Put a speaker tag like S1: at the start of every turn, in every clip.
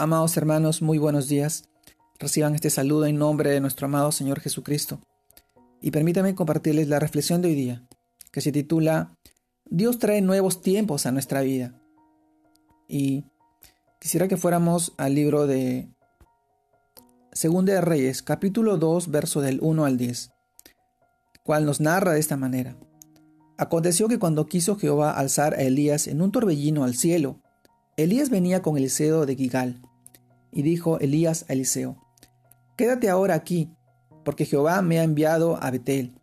S1: Amados hermanos, muy buenos días. Reciban este saludo en nombre de nuestro amado Señor Jesucristo. Y permítanme compartirles la reflexión de hoy día, que se titula Dios trae nuevos tiempos a nuestra vida. Y quisiera que fuéramos al libro de Segunda de Reyes, capítulo 2, verso del 1 al 10, cual nos narra de esta manera. Aconteció que cuando quiso Jehová alzar a Elías en un torbellino al cielo, Elías venía con Eliseo de Gigal. Y dijo Elías a Eliseo, Quédate ahora aquí, porque Jehová me ha enviado a Betel.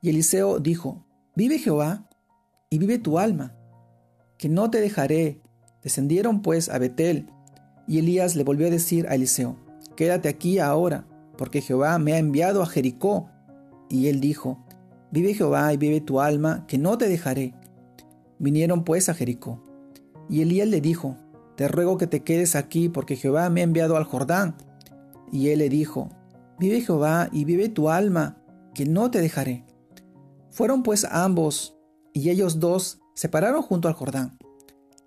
S1: Y Eliseo dijo, Vive Jehová, y vive tu alma, que no te dejaré. Descendieron pues a Betel, y Elías le volvió a decir a Eliseo, Quédate aquí ahora, porque Jehová me ha enviado a Jericó. Y él dijo, Vive Jehová y vive tu alma, que no te dejaré. Vinieron pues a Jericó. Y Elías le dijo, te ruego que te quedes aquí porque Jehová me ha enviado al Jordán. Y él le dijo, vive Jehová y vive tu alma, que no te dejaré. Fueron pues ambos, y ellos dos se pararon junto al Jordán.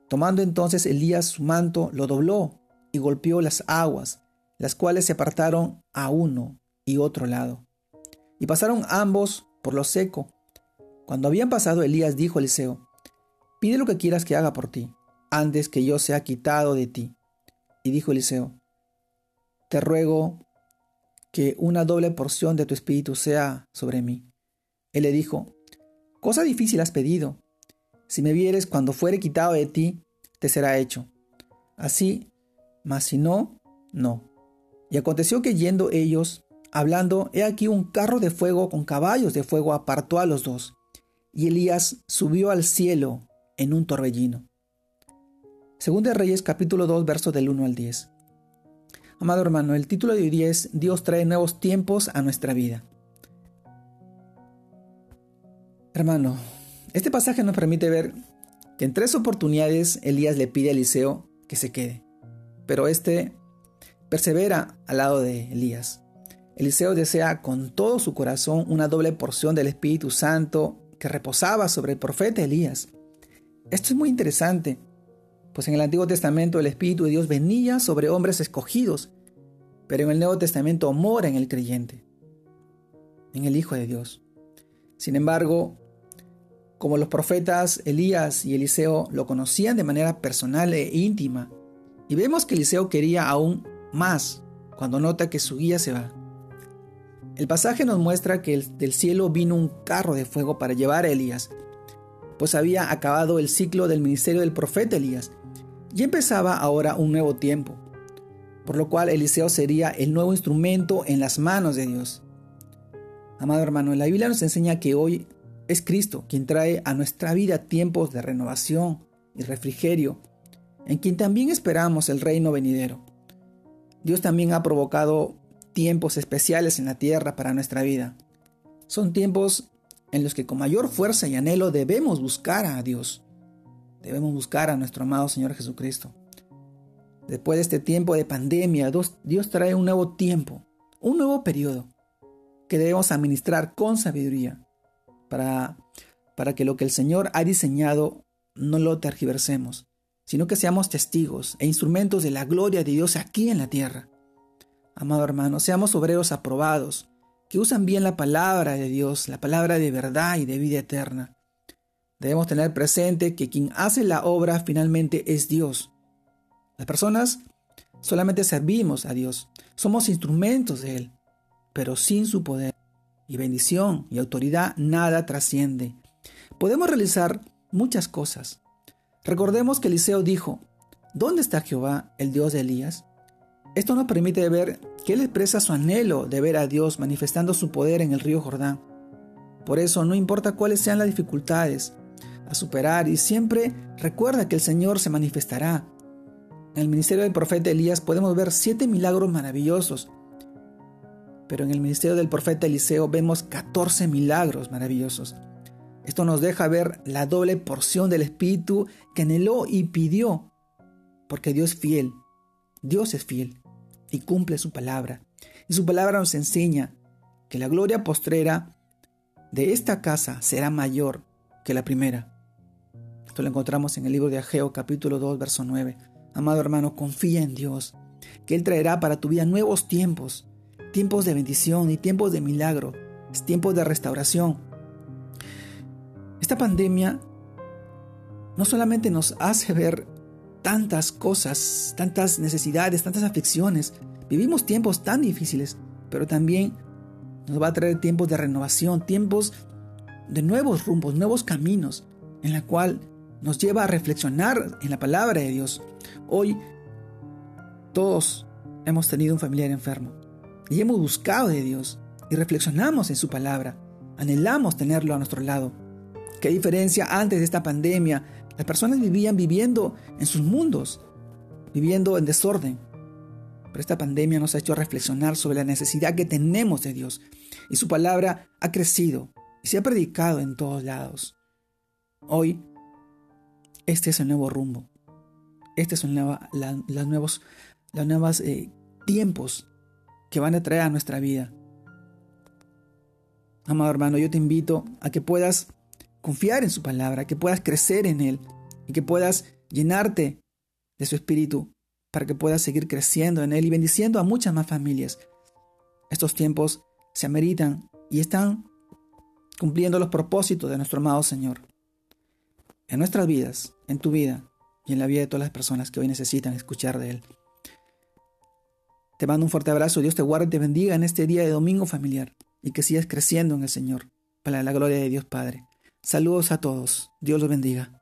S1: Tomando entonces Elías su manto, lo dobló y golpeó las aguas, las cuales se apartaron a uno y otro lado. Y pasaron ambos por lo seco. Cuando habían pasado, Elías dijo a Eliseo, pide lo que quieras que haga por ti antes que yo sea quitado de ti. Y dijo Eliseo, te ruego que una doble porción de tu espíritu sea sobre mí. Él le dijo, cosa difícil has pedido. Si me vieres cuando fuere quitado de ti, te será hecho. Así, mas si no, no. Y aconteció que yendo ellos, hablando, he aquí un carro de fuego con caballos de fuego apartó a los dos. Y Elías subió al cielo en un torbellino. Segunda de Reyes capítulo 2 versos del 1 al 10. Amado hermano, el título de hoy es Dios trae nuevos tiempos a nuestra vida. Hermano, este pasaje nos permite ver que en tres oportunidades Elías le pide a Eliseo que se quede, pero este persevera al lado de Elías. Eliseo desea con todo su corazón una doble porción del Espíritu Santo que reposaba sobre el profeta Elías. Esto es muy interesante, pues en el Antiguo Testamento el Espíritu de Dios venía sobre hombres escogidos, pero en el Nuevo Testamento mora en el creyente, en el Hijo de Dios. Sin embargo, como los profetas Elías y Eliseo lo conocían de manera personal e íntima, y vemos que Eliseo quería aún más cuando nota que su guía se va. El pasaje nos muestra que del cielo vino un carro de fuego para llevar a Elías, pues había acabado el ciclo del ministerio del profeta Elías y empezaba ahora un nuevo tiempo, por lo cual Eliseo sería el nuevo instrumento en las manos de Dios. Amado hermano, la Biblia nos enseña que hoy es Cristo quien trae a nuestra vida tiempos de renovación y refrigerio, en quien también esperamos el reino venidero. Dios también ha provocado tiempos especiales en la tierra para nuestra vida. Son tiempos en los que con mayor fuerza y anhelo debemos buscar a Dios. Debemos buscar a nuestro amado Señor Jesucristo. Después de este tiempo de pandemia, Dios trae un nuevo tiempo, un nuevo periodo que debemos administrar con sabiduría para, para que lo que el Señor ha diseñado no lo tergiversemos, sino que seamos testigos e instrumentos de la gloria de Dios aquí en la tierra. Amado hermano, seamos obreros aprobados, que usan bien la palabra de Dios, la palabra de verdad y de vida eterna. Debemos tener presente que quien hace la obra finalmente es Dios. Las personas solamente servimos a Dios, somos instrumentos de Él, pero sin su poder y bendición y autoridad nada trasciende. Podemos realizar muchas cosas. Recordemos que Eliseo dijo, ¿dónde está Jehová, el Dios de Elías? Esto nos permite ver que él expresa su anhelo de ver a Dios manifestando su poder en el río Jordán. Por eso, no importa cuáles sean las dificultades, a superar y siempre recuerda que el Señor se manifestará. En el ministerio del profeta Elías podemos ver siete milagros maravillosos, pero en el ministerio del profeta Eliseo vemos 14 milagros maravillosos. Esto nos deja ver la doble porción del Espíritu que anheló y pidió, porque Dios es fiel, Dios es fiel y cumple su palabra. Y su palabra nos enseña que la gloria postrera de esta casa será mayor que la primera. Esto lo encontramos en el libro de Ageo capítulo 2, verso 9. Amado hermano, confía en Dios, que Él traerá para tu vida nuevos tiempos, tiempos de bendición y tiempos de milagro, tiempos de restauración. Esta pandemia no solamente nos hace ver tantas cosas, tantas necesidades, tantas aflicciones, vivimos tiempos tan difíciles, pero también nos va a traer tiempos de renovación, tiempos de nuevos rumbos, nuevos caminos, en la cual nos lleva a reflexionar en la palabra de Dios. Hoy todos hemos tenido un familiar enfermo y hemos buscado de Dios y reflexionamos en su palabra. Anhelamos tenerlo a nuestro lado. ¿Qué diferencia antes de esta pandemia? Las personas vivían viviendo en sus mundos, viviendo en desorden. Pero esta pandemia nos ha hecho reflexionar sobre la necesidad que tenemos de Dios. Y su palabra ha crecido y se ha predicado en todos lados. Hoy, este es el nuevo rumbo. Este son los nuevos los nuevos eh, tiempos que van a traer a nuestra vida. Amado hermano, yo te invito a que puedas confiar en su palabra, que puedas crecer en él y que puedas llenarte de su espíritu para que puedas seguir creciendo en él y bendiciendo a muchas más familias. Estos tiempos se ameritan y están cumpliendo los propósitos de nuestro amado Señor. En nuestras vidas, en tu vida y en la vida de todas las personas que hoy necesitan escuchar de Él. Te mando un fuerte abrazo, Dios te guarde y te bendiga en este día de domingo familiar y que sigas creciendo en el Señor, para la gloria de Dios Padre. Saludos a todos, Dios los bendiga.